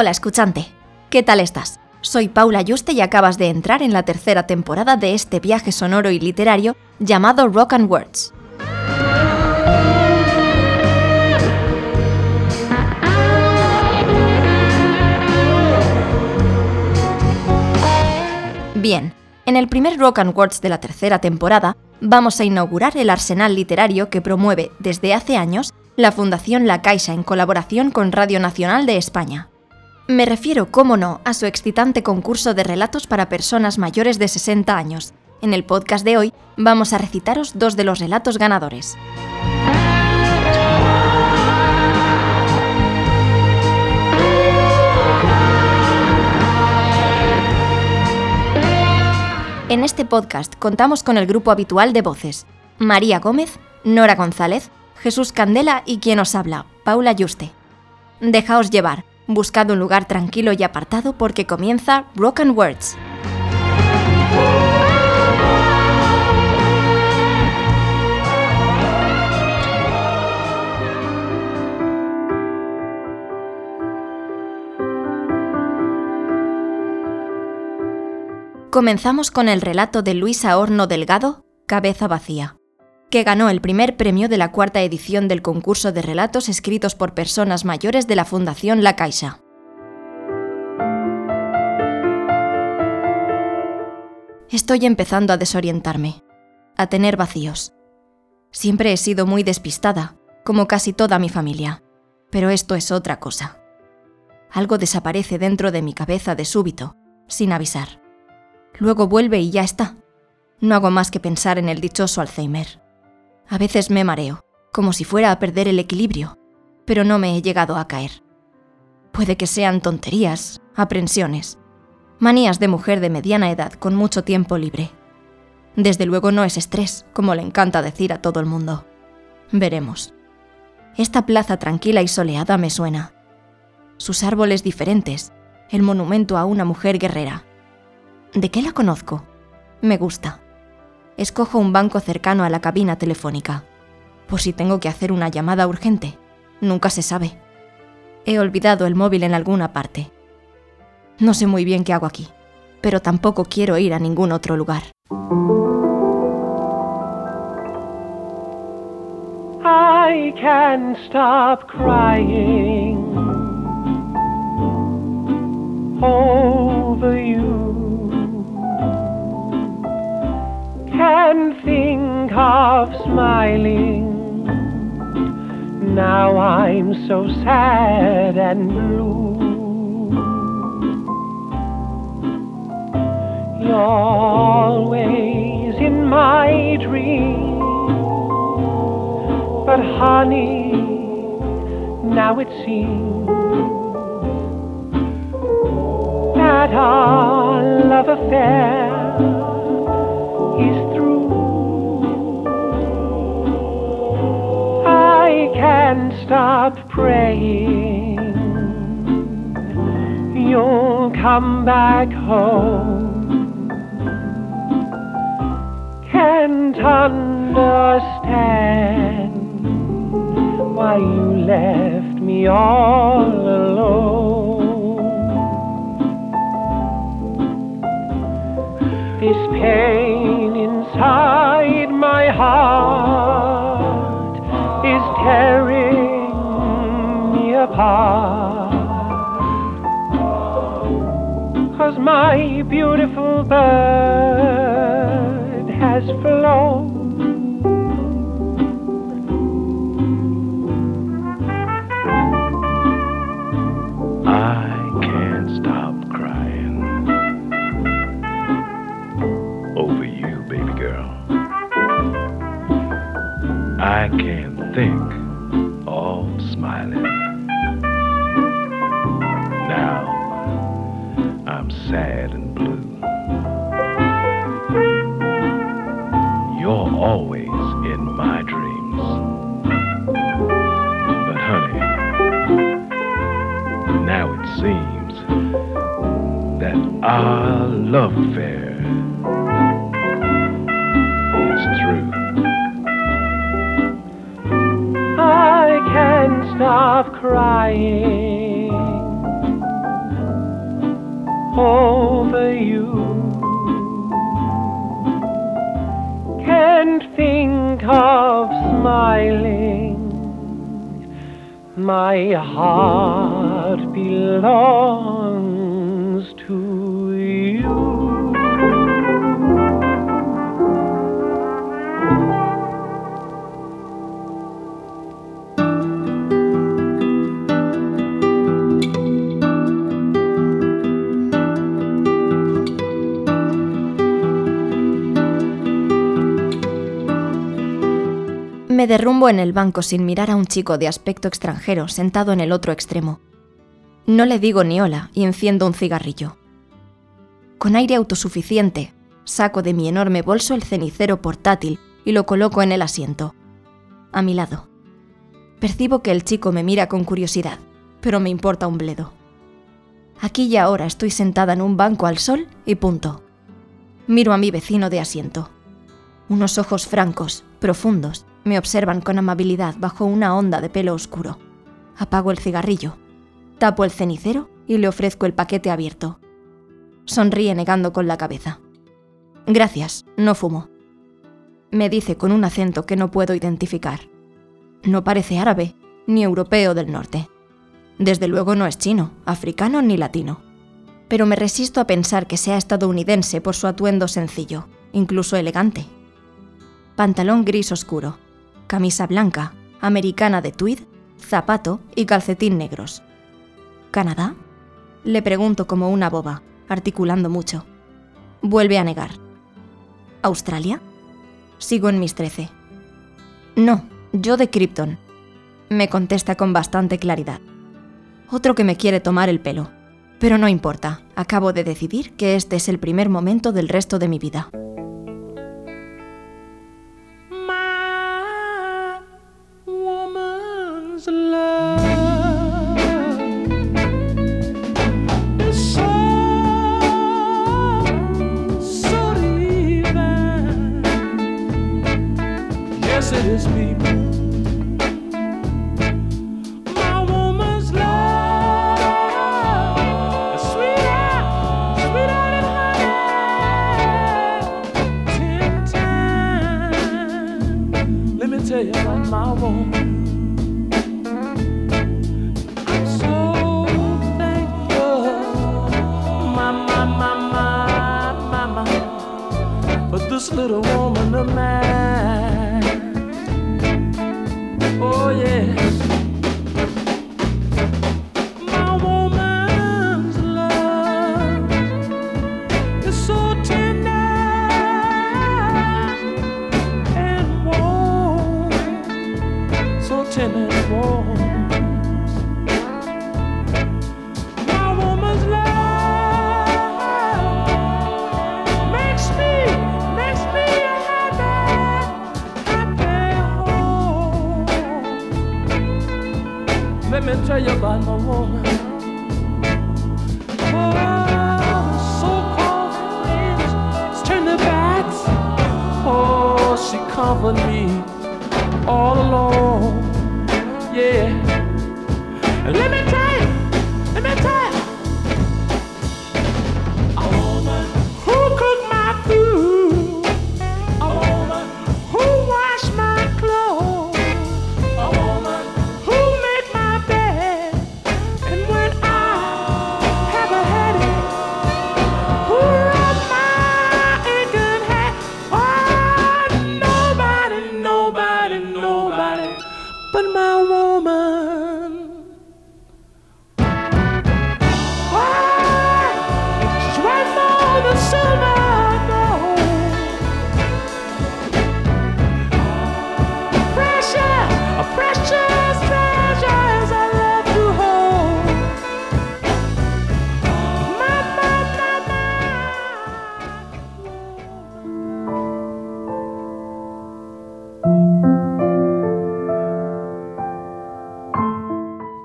Hola escuchante, ¿qué tal estás? Soy Paula Yuste y acabas de entrar en la tercera temporada de este viaje sonoro y literario llamado Rock and Words. Bien, en el primer Rock and Words de la tercera temporada vamos a inaugurar el arsenal literario que promueve desde hace años la Fundación La Caixa en colaboración con Radio Nacional de España. Me refiero, cómo no, a su excitante concurso de relatos para personas mayores de 60 años. En el podcast de hoy vamos a recitaros dos de los relatos ganadores. En este podcast contamos con el grupo habitual de voces, María Gómez, Nora González, Jesús Candela y quien os habla, Paula Yuste. Dejaos llevar, Buscad un lugar tranquilo y apartado porque comienza and Words. Comenzamos con el relato de Luisa Horno Delgado, Cabeza Vacía que ganó el primer premio de la cuarta edición del concurso de relatos escritos por personas mayores de la Fundación La Caixa. Estoy empezando a desorientarme, a tener vacíos. Siempre he sido muy despistada, como casi toda mi familia, pero esto es otra cosa. Algo desaparece dentro de mi cabeza de súbito, sin avisar. Luego vuelve y ya está. No hago más que pensar en el dichoso Alzheimer. A veces me mareo, como si fuera a perder el equilibrio, pero no me he llegado a caer. Puede que sean tonterías, aprensiones, manías de mujer de mediana edad con mucho tiempo libre. Desde luego no es estrés, como le encanta decir a todo el mundo. Veremos. Esta plaza tranquila y soleada me suena. Sus árboles diferentes, el monumento a una mujer guerrera. ¿De qué la conozco? Me gusta escojo un banco cercano a la cabina telefónica, por si tengo que hacer una llamada urgente. Nunca se sabe. He olvidado el móvil en alguna parte. No sé muy bien qué hago aquí, pero tampoco quiero ir a ningún otro lugar. Of smiling. Now I'm so sad and blue. You're always in my dreams. But honey, now it seems that our love affair I can't stop praying you'll come back home. Can't understand why you left me all alone. This pain inside my heart is tearing me apart. Cause my beautiful bird has flown. I'm sad and blue. You're always in my dreams. But honey, now it seems that our love affair is through. I can't stop crying over you. Can't think of smiling. My heart belongs Derrumbo en el banco sin mirar a un chico de aspecto extranjero sentado en el otro extremo. No le digo ni hola y enciendo un cigarrillo. Con aire autosuficiente, saco de mi enorme bolso el cenicero portátil y lo coloco en el asiento. A mi lado. Percibo que el chico me mira con curiosidad, pero me importa un bledo. Aquí y ahora estoy sentada en un banco al sol y punto. Miro a mi vecino de asiento. Unos ojos francos, profundos, me observan con amabilidad bajo una onda de pelo oscuro. Apago el cigarrillo, tapo el cenicero y le ofrezco el paquete abierto. Sonríe negando con la cabeza. Gracias, no fumo. Me dice con un acento que no puedo identificar. No parece árabe, ni europeo del norte. Desde luego no es chino, africano ni latino. Pero me resisto a pensar que sea estadounidense por su atuendo sencillo, incluso elegante. Pantalón gris oscuro, camisa blanca, americana de tweed, zapato y calcetín negros. ¿Canadá? Le pregunto como una boba, articulando mucho. Vuelve a negar. ¿Australia? Sigo en mis trece. No, yo de Krypton. Me contesta con bastante claridad. Otro que me quiere tomar el pelo. Pero no importa, acabo de decidir que este es el primer momento del resto de mi vida. Yes, it is. My woman's love sweeter, sweeter than honey. Ten times. Let me tell you about my woman. I'm so thankful, my, Oh yeah.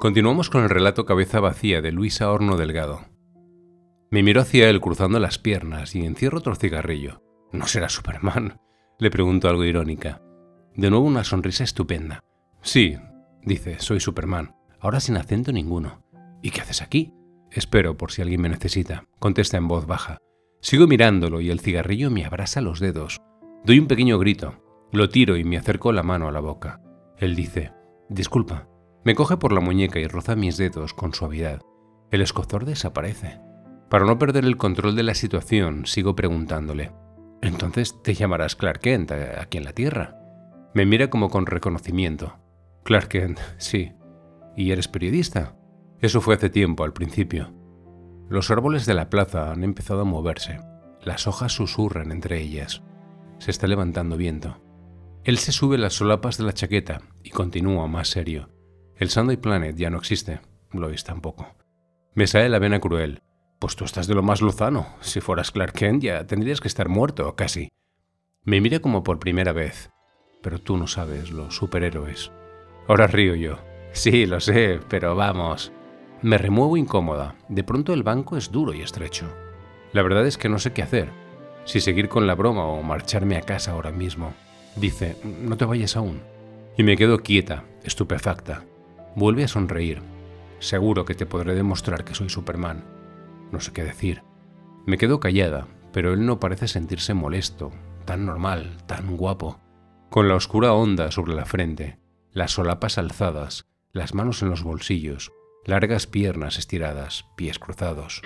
Continuamos con el relato Cabeza Vacía de Luisa Horno Delgado. Me miró hacia él cruzando las piernas y encierro otro cigarrillo. ¿No será Superman? Le pregunto algo irónica. De nuevo una sonrisa estupenda. Sí, dice, soy Superman, ahora sin acento ninguno. ¿Y qué haces aquí? Espero por si alguien me necesita, contesta en voz baja. Sigo mirándolo y el cigarrillo me abrasa los dedos. Doy un pequeño grito, lo tiro y me acerco la mano a la boca. Él dice, Disculpa. Me coge por la muñeca y roza mis dedos con suavidad. El escozor desaparece. Para no perder el control de la situación, sigo preguntándole, ¿entonces te llamarás Clark Kent aquí en la Tierra? Me mira como con reconocimiento. Clark Kent, sí. ¿Y eres periodista? Eso fue hace tiempo, al principio. Los árboles de la plaza han empezado a moverse. Las hojas susurran entre ellas. Se está levantando viento. Él se sube las solapas de la chaqueta y continúa más serio. El Sunday Planet ya no existe. Lois tampoco. Me sale la vena cruel. Pues tú estás de lo más luzano. Si fueras Clark Kent ya tendrías que estar muerto, casi. Me mira como por primera vez. Pero tú no sabes los superhéroes. Ahora río yo. Sí, lo sé, pero vamos. Me remuevo incómoda. De pronto el banco es duro y estrecho. La verdad es que no sé qué hacer. Si seguir con la broma o marcharme a casa ahora mismo. Dice, no te vayas aún. Y me quedo quieta, estupefacta. Vuelve a sonreír. Seguro que te podré demostrar que soy Superman. No sé qué decir. Me quedo callada, pero él no parece sentirse molesto, tan normal, tan guapo. Con la oscura onda sobre la frente, las solapas alzadas, las manos en los bolsillos, largas piernas estiradas, pies cruzados.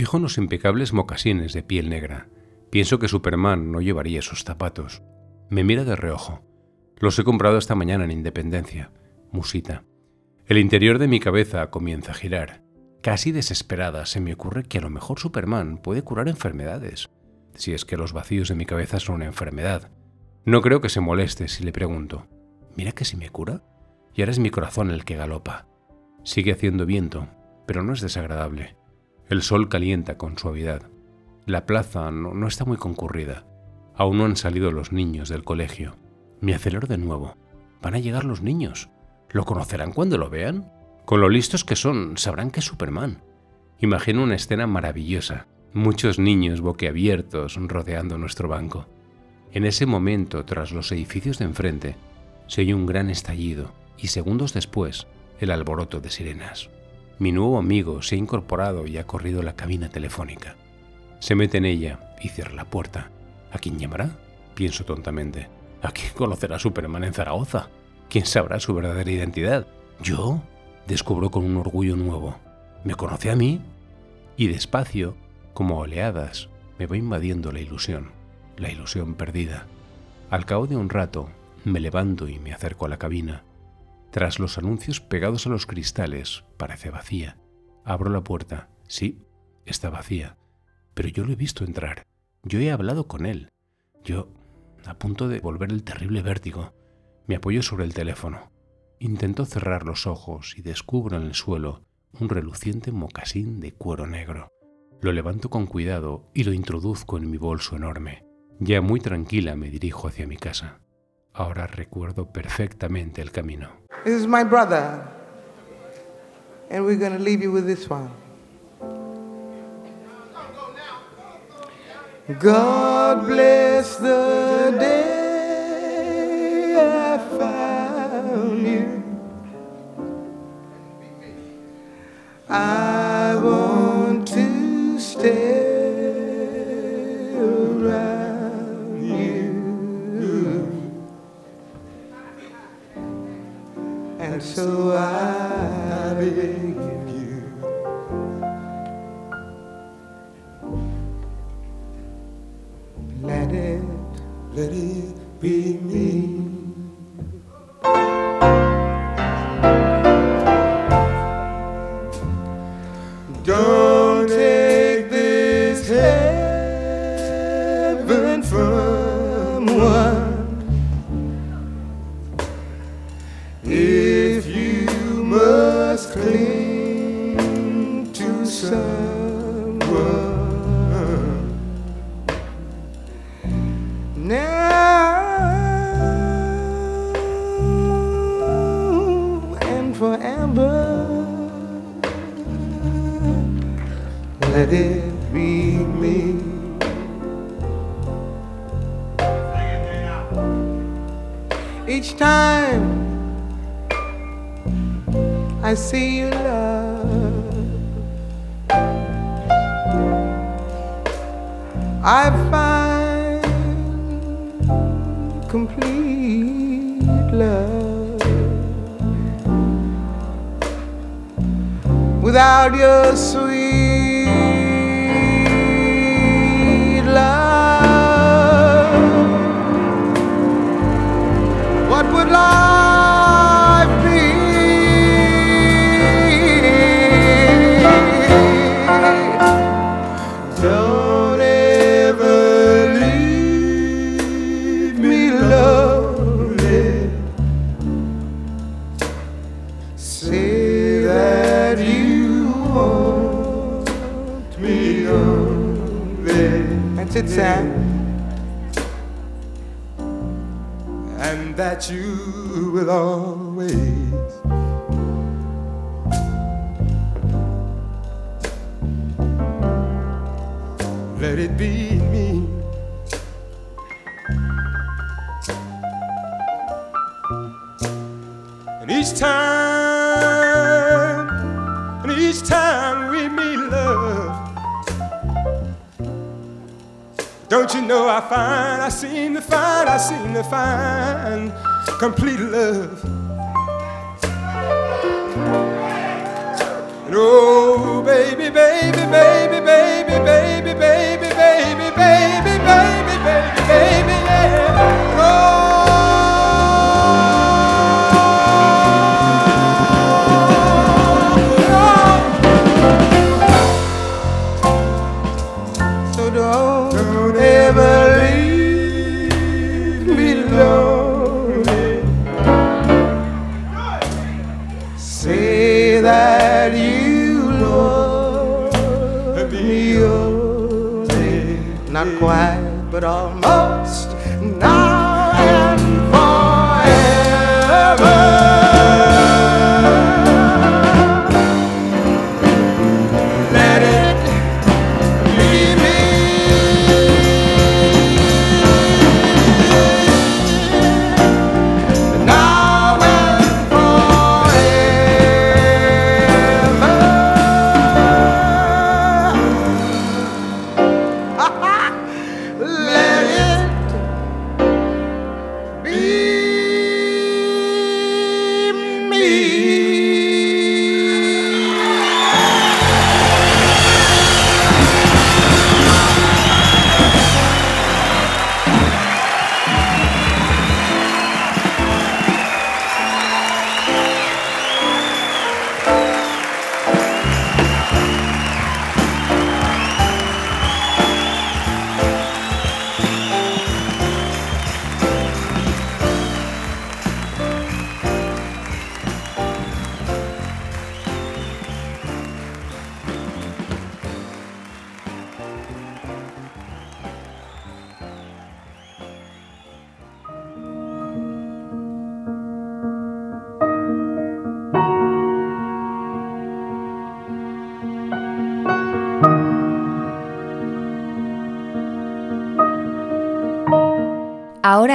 Fijo en los impecables mocasines de piel negra. Pienso que Superman no llevaría esos zapatos. Me mira de reojo. Los he comprado esta mañana en Independencia. Musita. El interior de mi cabeza comienza a girar. Casi desesperada se me ocurre que a lo mejor Superman puede curar enfermedades. Si es que los vacíos de mi cabeza son una enfermedad. No creo que se moleste si le pregunto. Mira que si me cura. Y ahora es mi corazón el que galopa. Sigue haciendo viento, pero no es desagradable. El sol calienta con suavidad. La plaza no, está muy concurrida. Aún no han salido los niños del colegio. Me acelero de nuevo. Van a llegar los niños. ¿Lo conocerán cuando lo vean? Con lo listos que son, sabrán que es Superman. Imagino una escena maravillosa. Muchos niños boquiabiertos rodeando nuestro banco. En ese momento, tras los edificios de enfrente, se oye un gran estallido y segundos después, el alboroto de sirenas. Mi nuevo amigo se ha incorporado y ha corrido a la cabina telefónica. Se mete en ella y cierra la puerta. ¿A quién llamará? Pienso tontamente. ¿A quién conocerá Superman en Zaragoza? ¿Quién sabrá su verdadera identidad? ¿Yo? Descubro con un orgullo nuevo. ¿Me conoce a mí? Y despacio, como oleadas, me va invadiendo la ilusión, la ilusión perdida. Al cabo de un rato, me levanto y me acerco a la cabina. Tras los anuncios pegados a los cristales, parece vacía. Abro la puerta. Sí, está vacía. Pero yo lo he visto entrar. Yo he hablado con él. Yo, a punto de volver el terrible vértigo, me apoyo sobre el teléfono. Intento cerrar los ojos y descubro en el suelo un reluciente mocasín de cuero negro. Lo levanto con cuidado y lo introduzco en mi bolso enorme. Ya muy tranquila me dirijo hacia mi casa. Ahora recuerdo perfectamente el camino. This is my brother. And we're going to leave you with this one. God bless the day I found you. I want to stay around so I beg that you will always let it be me. And each time, and each time we meet love, don't you know I find, I seem to find, I seem to find complete love. And oh, baby, baby, baby, baby, baby, baby,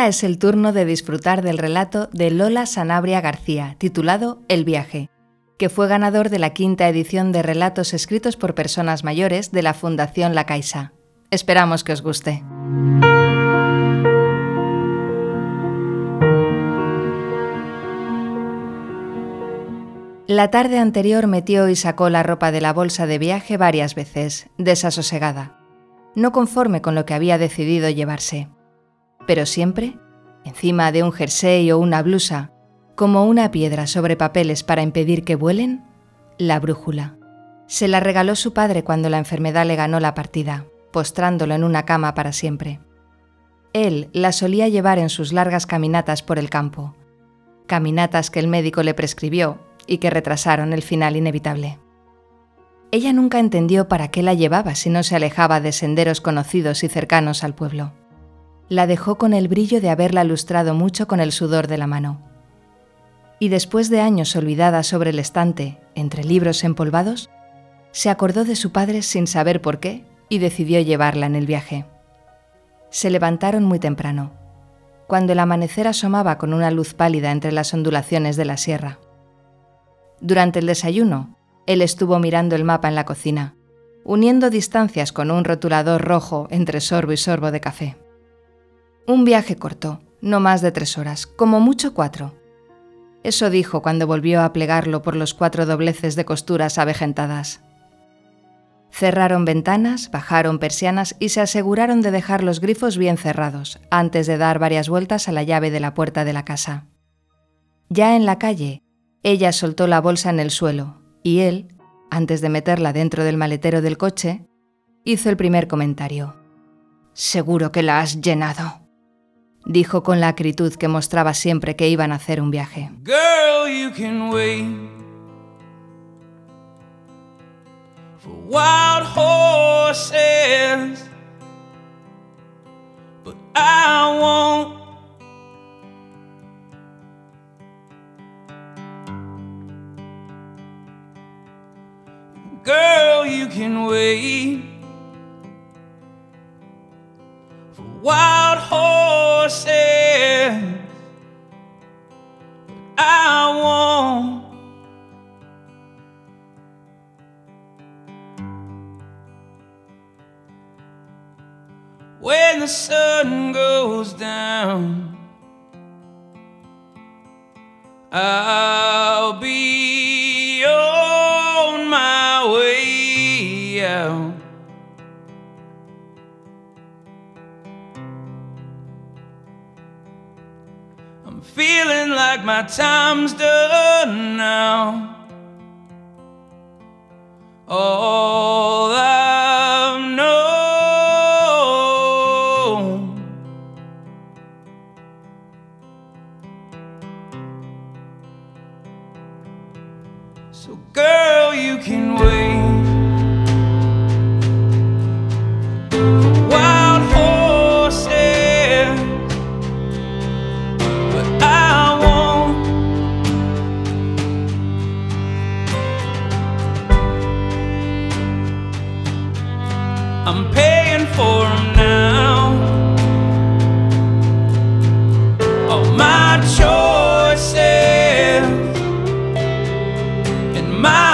Es el turno de disfrutar del relato de Lola Sanabria García, titulado El viaje, que fue ganador de la quinta edición de relatos escritos por personas mayores de la Fundación La Caixa. Esperamos que os guste. La tarde anterior metió y sacó la ropa de la bolsa de viaje varias veces, desasosegada, no conforme con lo que había decidido llevarse. Pero siempre, encima de un jersey o una blusa, como una piedra sobre papeles para impedir que vuelen, la brújula. Se la regaló su padre cuando la enfermedad le ganó la partida, postrándolo en una cama para siempre. Él la solía llevar en sus largas caminatas por el campo, caminatas que el médico le prescribió y que retrasaron el final inevitable. Ella nunca entendió para qué la llevaba si no se alejaba de senderos conocidos y cercanos al pueblo. La dejó con el brillo de haberla lustrado mucho con el sudor de la mano. Y después de años olvidada sobre el estante, entre libros empolvados, se acordó de su padre sin saber por qué y decidió llevarla en el viaje. Se levantaron muy temprano, cuando el amanecer asomaba con una luz pálida entre las ondulaciones de la sierra. Durante el desayuno, él estuvo mirando el mapa en la cocina, uniendo distancias con un rotulador rojo entre sorbo y sorbo de café. Un viaje corto, no más de tres horas, como mucho cuatro. Eso dijo cuando volvió a plegarlo por los cuatro dobleces de costuras avejentadas. Cerraron ventanas, bajaron persianas y se aseguraron de dejar los grifos bien cerrados antes de dar varias vueltas a la llave de la puerta de la casa. Ya en la calle, ella soltó la bolsa en el suelo y él, antes de meterla dentro del maletero del coche, hizo el primer comentario. Seguro que la has llenado, dijo con la acritud que mostraba siempre que iban a hacer un viaje. Girl, you can wait for wild my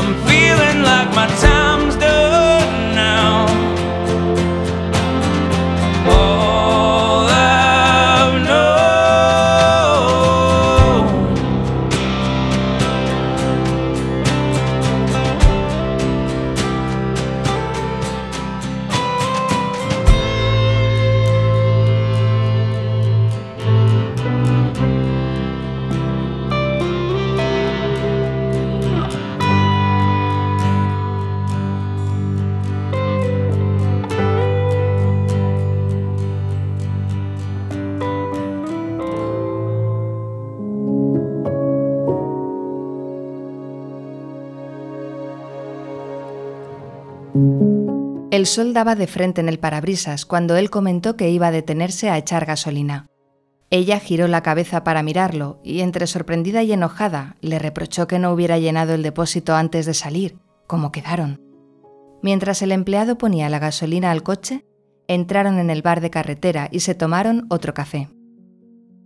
I'm feeling like my time's sol daba de frente en el parabrisas cuando él comentó que iba a detenerse a echar gasolina. Ella giró la cabeza para mirarlo y, entre sorprendida y enojada, le reprochó que no hubiera llenado el depósito antes de salir, como quedaron. Mientras el empleado ponía la gasolina al coche, entraron en el bar de carretera y se tomaron otro café.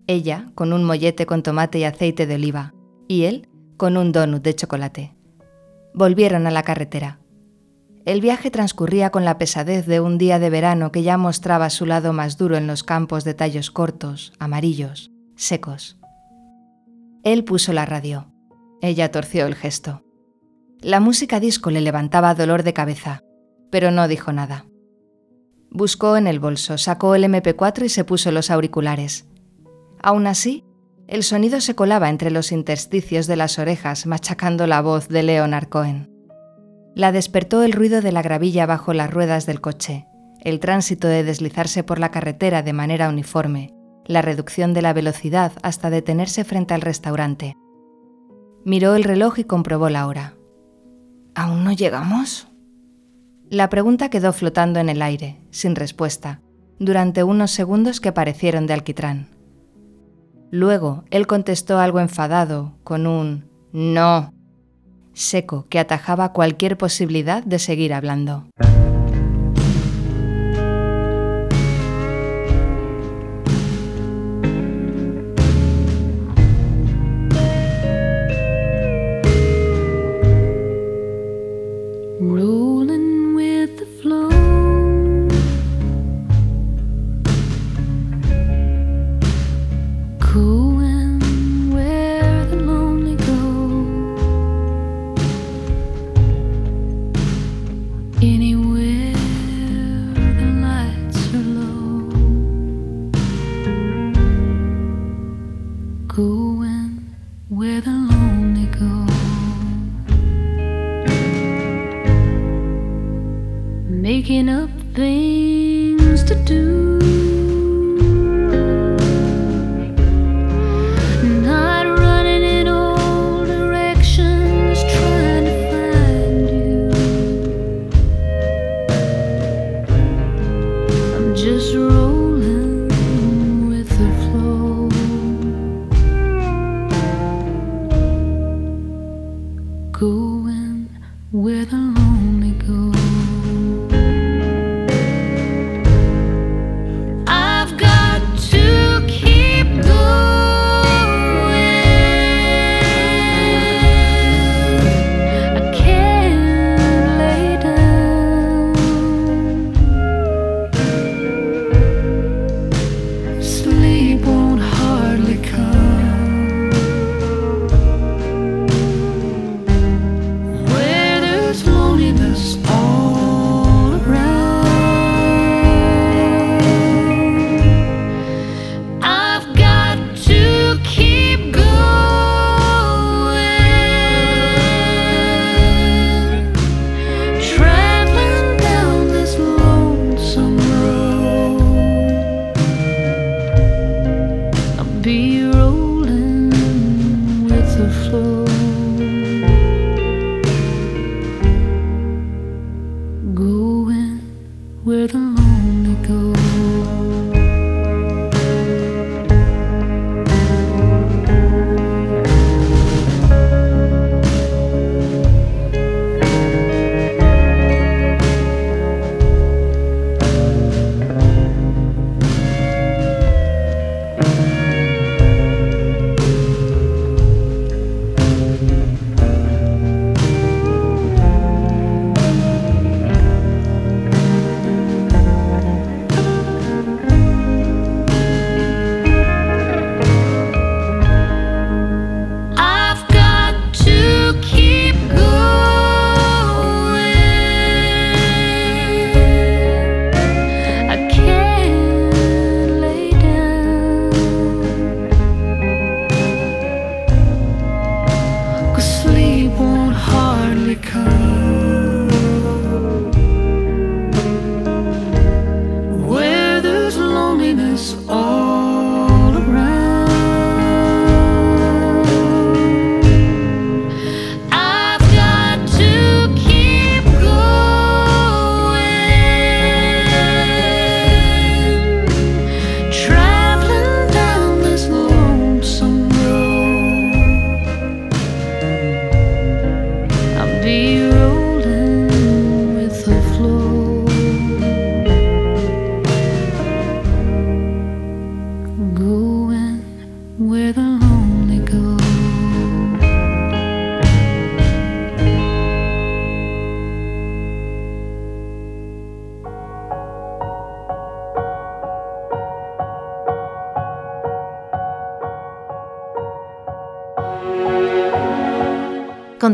Ella con un mollete con tomate y aceite de oliva, y él con un donut de chocolate. Volvieron a la carretera. El viaje transcurría con la pesadez de un día de verano que ya mostraba su lado más duro en los campos de tallos cortos, amarillos, secos. Él puso la radio. Ella torció el gesto. La música disco le levantaba dolor de cabeza, pero no dijo nada. Buscó en el bolso, sacó el MP4 y se puso los auriculares. Aún así, el sonido se colaba entre los intersticios de las orejas, machacando la voz de Leonard Cohen. La despertó el ruido de la gravilla bajo las ruedas del coche, el tránsito de deslizarse por la carretera de manera uniforme, la reducción de la velocidad hasta detenerse frente al restaurante. Miró el reloj y comprobó la hora. ¿Aún no llegamos? La pregunta quedó flotando en el aire, sin respuesta, durante unos segundos que parecieron de alquitrán. Luego él contestó algo enfadado, con un no seco que atajaba cualquier posibilidad de seguir hablando.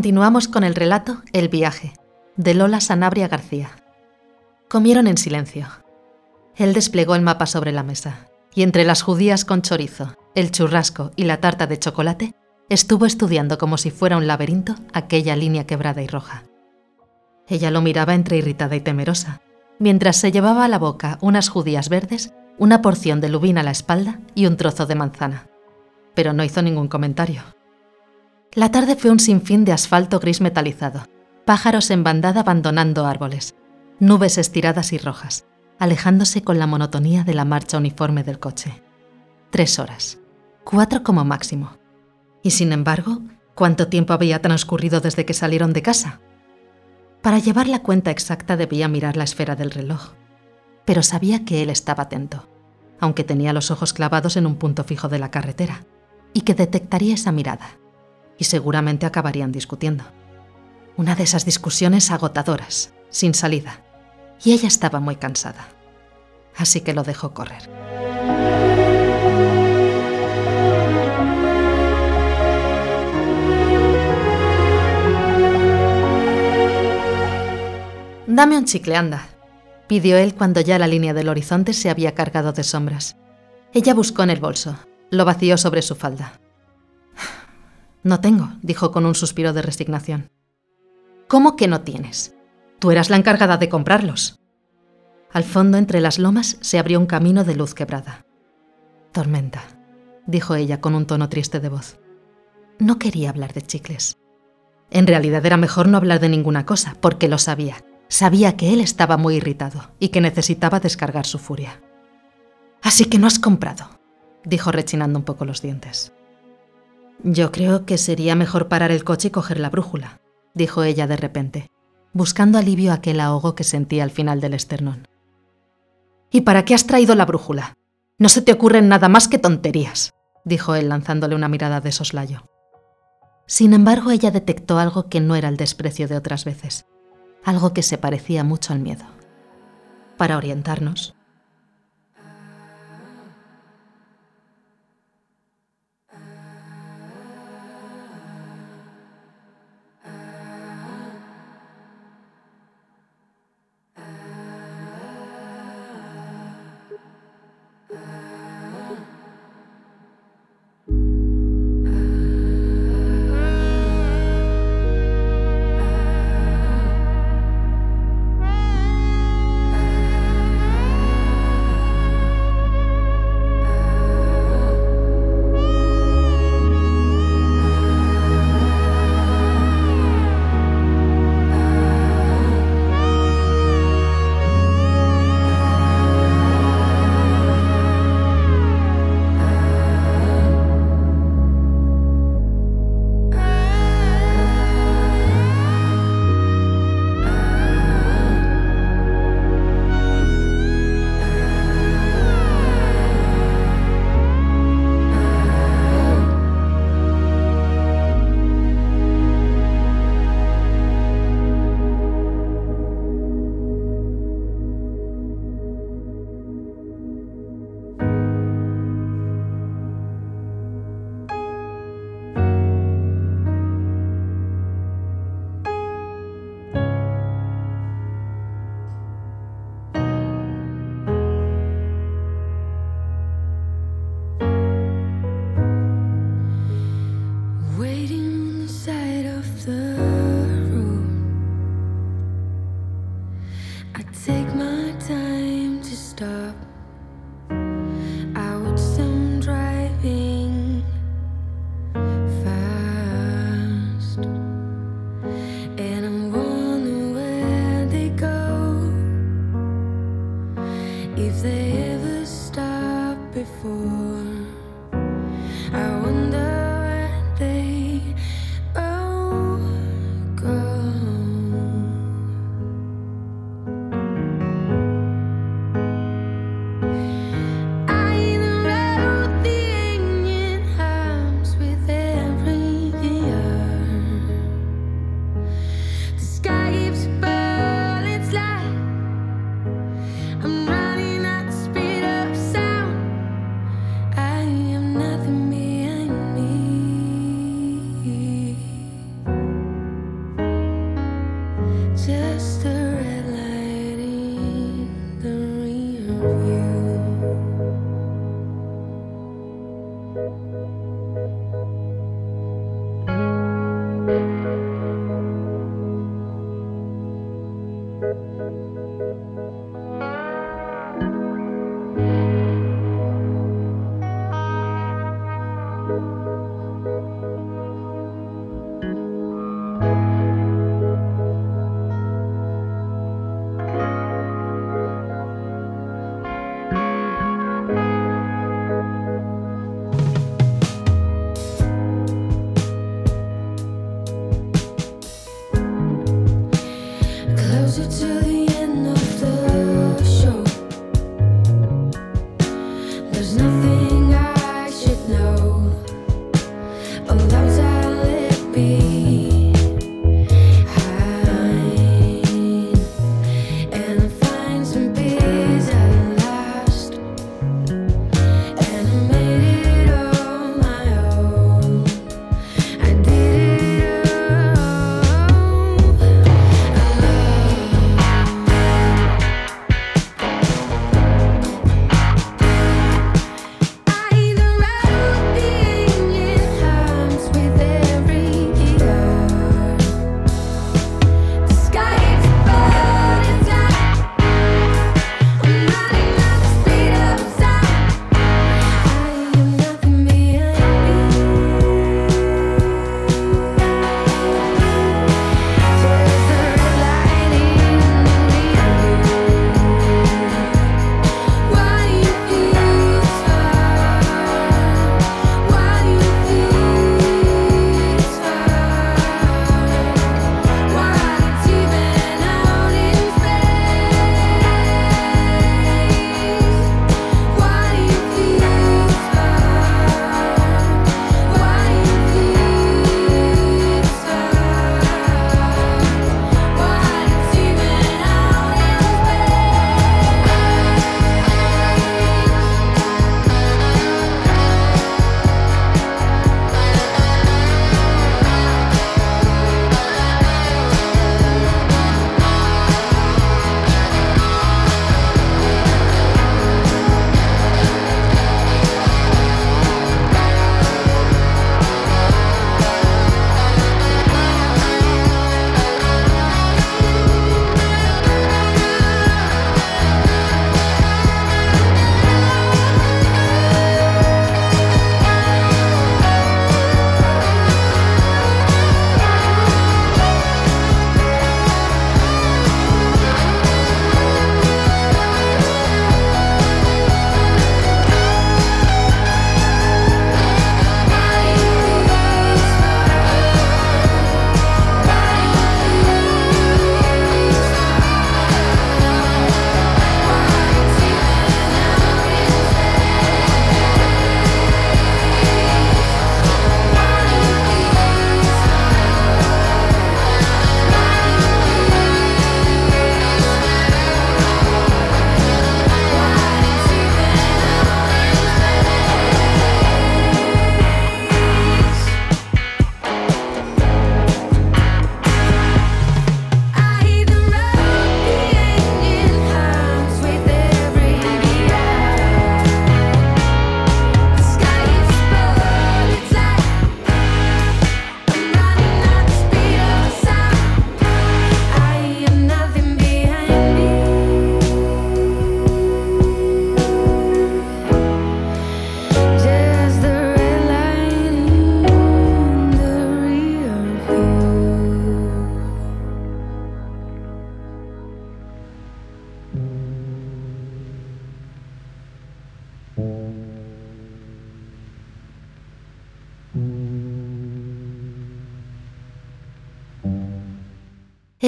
Continuamos con el relato El viaje, de Lola Sanabria García. Comieron en silencio. Él desplegó el mapa sobre la mesa, y entre las judías con chorizo, el churrasco y la tarta de chocolate, estuvo estudiando como si fuera un laberinto aquella línea quebrada y roja. Ella lo miraba entre irritada y temerosa, mientras se llevaba a la boca unas judías verdes, una porción de lubina a la espalda y un trozo de manzana. Pero no hizo ningún comentario. La tarde fue un sinfín de asfalto gris metalizado, pájaros en bandada abandonando árboles, nubes estiradas y rojas, alejándose con la monotonía de la marcha uniforme del coche. Tres horas, cuatro como máximo. Y sin embargo, ¿cuánto tiempo había transcurrido desde que salieron de casa? Para llevar la cuenta exacta debía mirar la esfera del reloj, pero sabía que él estaba atento, aunque tenía los ojos clavados en un punto fijo de la carretera, y que detectaría esa mirada, y seguramente acabarían discutiendo. Una de esas discusiones agotadoras, sin salida, y ella estaba muy cansada. Así que lo dejó correr. Dame un chicle, anda, pidió él cuando ya la línea del horizonte se había cargado de sombras. Ella buscó en el bolso, lo vació sobre su falda. No tengo, dijo con un suspiro de resignación. ¿Cómo que no tienes? Tú eras la encargada de comprarlos. Al fondo, entre las lomas, se abrió un camino de luz quebrada. Tormenta, dijo ella con un tono triste de voz. No quería hablar de chicles. En realidad era mejor no hablar de ninguna cosa, porque lo sabía. Sabía que él estaba muy irritado y que necesitaba descargar su furia. Así que no has comprado, dijo rechinando un poco los dientes. Yo creo que sería mejor parar el coche y coger la brújula, dijo ella de repente, buscando alivio a aquel ahogo que sentía al final del esternón. ¿Y para qué has traído la brújula? No se te ocurren nada más que tonterías, dijo él lanzándole una mirada de soslayo. Sin embargo, ella detectó algo que no era el desprecio de otras veces, algo que se parecía mucho al miedo. Para orientarnos,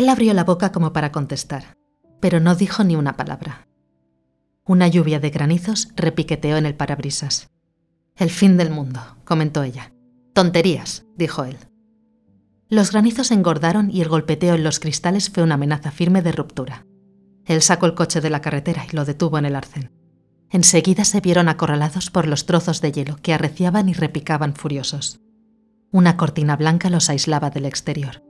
Él abrió la boca como para contestar, pero no dijo ni una palabra. Una lluvia de granizos repiqueteó en el parabrisas. El fin del mundo, comentó ella. Tonterías, dijo él. Los granizos engordaron y el golpeteo en los cristales fue una amenaza firme de ruptura. Él sacó el coche de la carretera y lo detuvo en el arcén. Enseguida se vieron acorralados por los trozos de hielo que arreciaban y repicaban furiosos. Una cortina blanca los aislaba del exterior.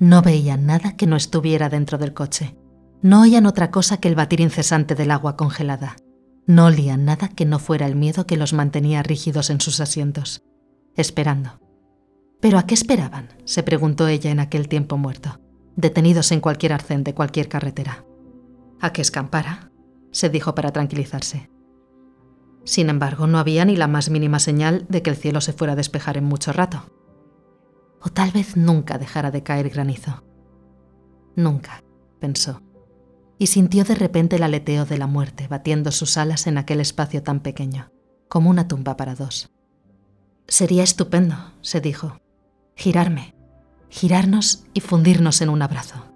No veían nada que no estuviera dentro del coche. No oían otra cosa que el batir incesante del agua congelada. No olían nada que no fuera el miedo que los mantenía rígidos en sus asientos, esperando. ¿Pero a qué esperaban? se preguntó ella en aquel tiempo muerto, detenidos en cualquier arcén de cualquier carretera. A que escampara, se dijo para tranquilizarse. Sin embargo, no había ni la más mínima señal de que el cielo se fuera a despejar en mucho rato. O tal vez nunca dejara de caer granizo. Nunca, pensó, y sintió de repente el aleteo de la muerte batiendo sus alas en aquel espacio tan pequeño, como una tumba para dos. Sería estupendo, se dijo, girarme, girarnos y fundirnos en un abrazo.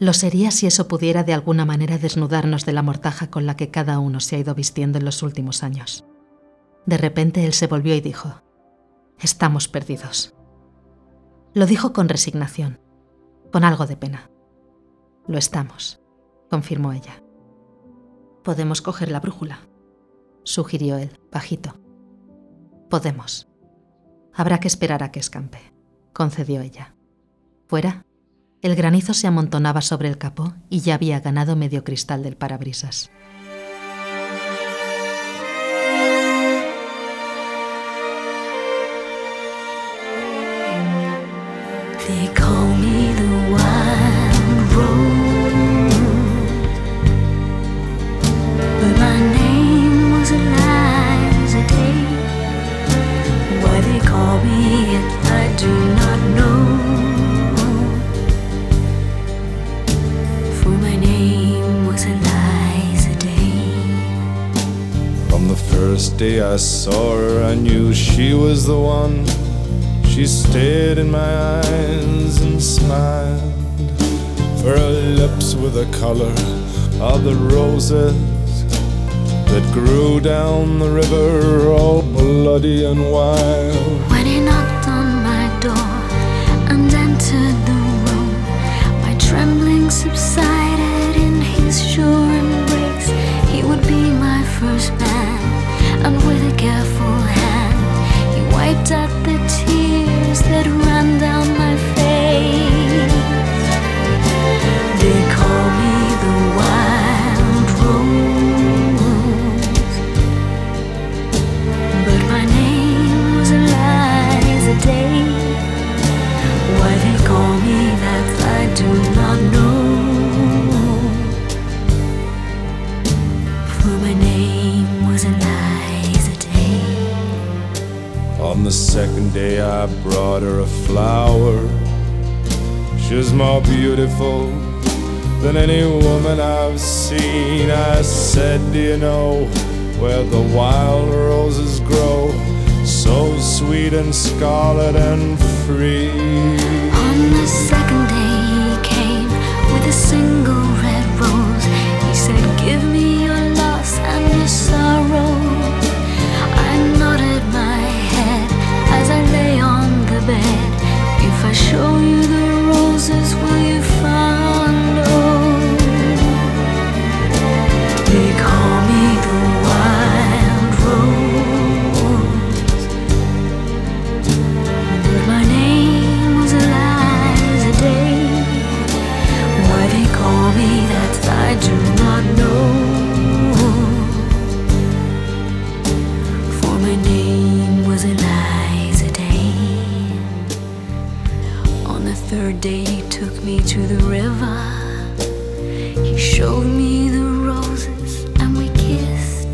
Lo sería si eso pudiera de alguna manera desnudarnos de la mortaja con la que cada uno se ha ido vistiendo en los últimos años. De repente él se volvió y dijo, Estamos perdidos. Lo dijo con resignación, con algo de pena. Lo estamos, confirmó ella. Podemos coger la brújula, sugirió él, bajito. Podemos. Habrá que esperar a que escampe, concedió ella. Fuera, el granizo se amontonaba sobre el capó y ya había ganado medio cristal del parabrisas. First day I saw her, I knew she was the one. She stared in my eyes and smiled. For her lips were the color of the roses that grew down the river, all bloody and wild. Careful beautiful than any woman I've seen. I said, Do you know where the wild roses grow? So sweet and scarlet and free. On the second day he came with a single to the river. He showed me the roses and we kissed.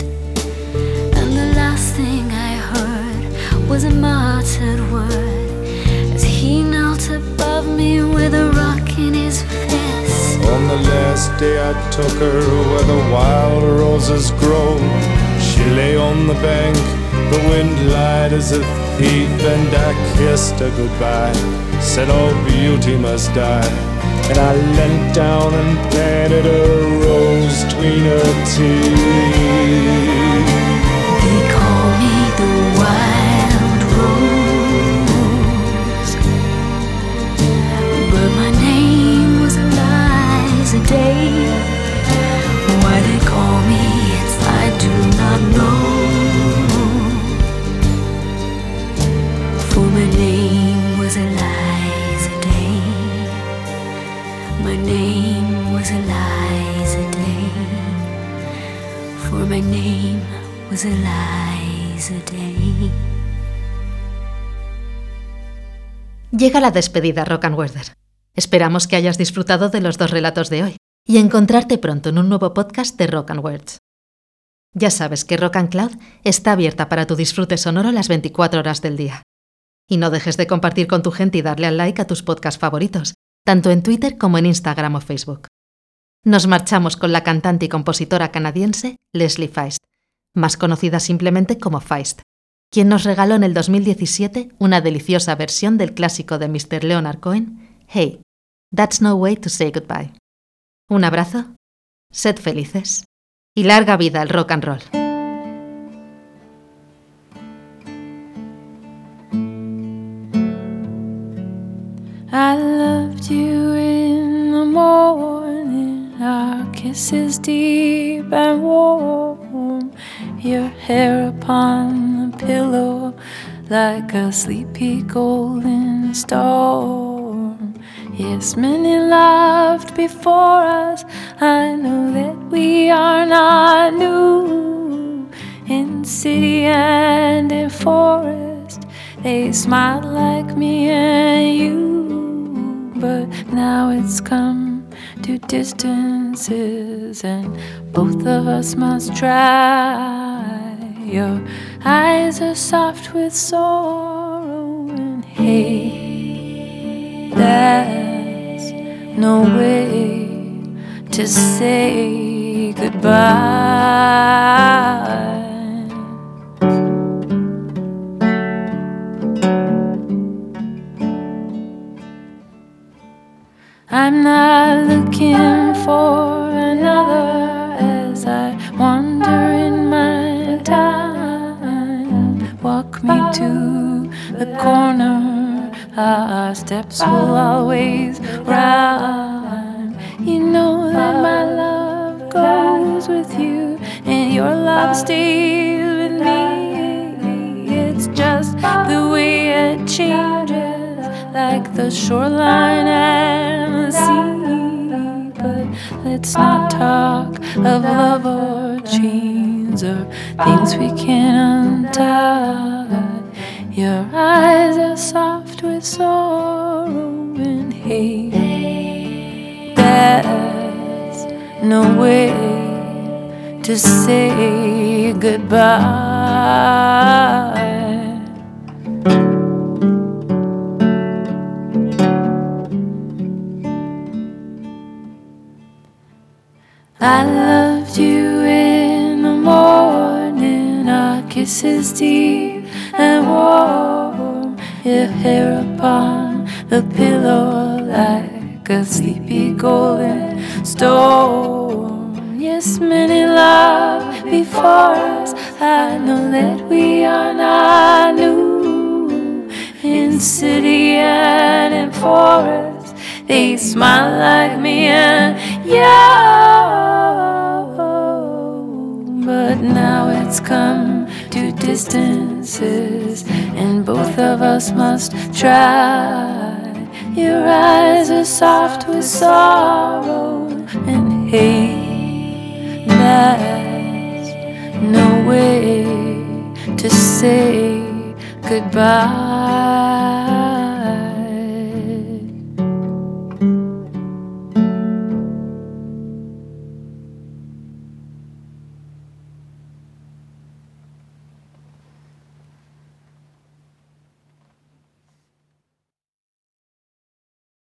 And the last thing I heard was a muttered word as he knelt above me with a rock in his fist. On the last day I took her where the wild roses grow. She lay on the bank, the wind lied as a thief, and I kissed her goodbye. Said all beauty must die. And I leant down and planted a rose between her teeth. They call me the wild rose, but my name was Eliza Day. Why they call me it, I do not know. Llega la despedida, Rock and. Esperamos que hayas disfrutado de los dos relatos de hoy y encontrarte pronto en un nuevo podcast de Rock and Words. Ya sabes que Rock and Cloud está abierta para tu disfrute sonoro las 24 horas del día. Y no dejes de compartir con tu gente y darle al like a tus podcasts favoritos, tanto en Twitter como en Instagram o Facebook. Nos marchamos con la cantante y compositora canadiense Leslie Feist, más conocida simplemente como Feist, quien nos regaló en el 2017 una deliciosa versión del clásico de Mr. Leonard Cohen, Hey, That's No Way to Say Goodbye. Un abrazo, sed felices y larga vida al rock and roll. Your hair upon the pillow like a sleepy golden storm. Yes, many loved before us. I know that we are not new in city and in forest. They smiled like me and you, but now it's come to distances, and both of us must try. Your eyes are soft with sorrow, and hey, that's no way to say goodbye. I'm not looking for another as I wander in my time. Walk me to the corner, our steps will always rhyme. You know that my love goes with you, and your love stays with me. It's just the way it changes, like the shoreline and the sea. But let's not talk of love or chains or things we can't untie. Your eyes are soft with sorrow, and hey, there's no way to say goodbye. I loved you in the morning, our kisses deep and warm, your hair upon the pillow like a sleepy golden storm. Yes, many love before us. I know that we are not new in city and in forest. They smile like me and you. But now it's come to distances, and both of us must try. Your eyes are soft with sorrow, and hate. there's no way to say goodbye.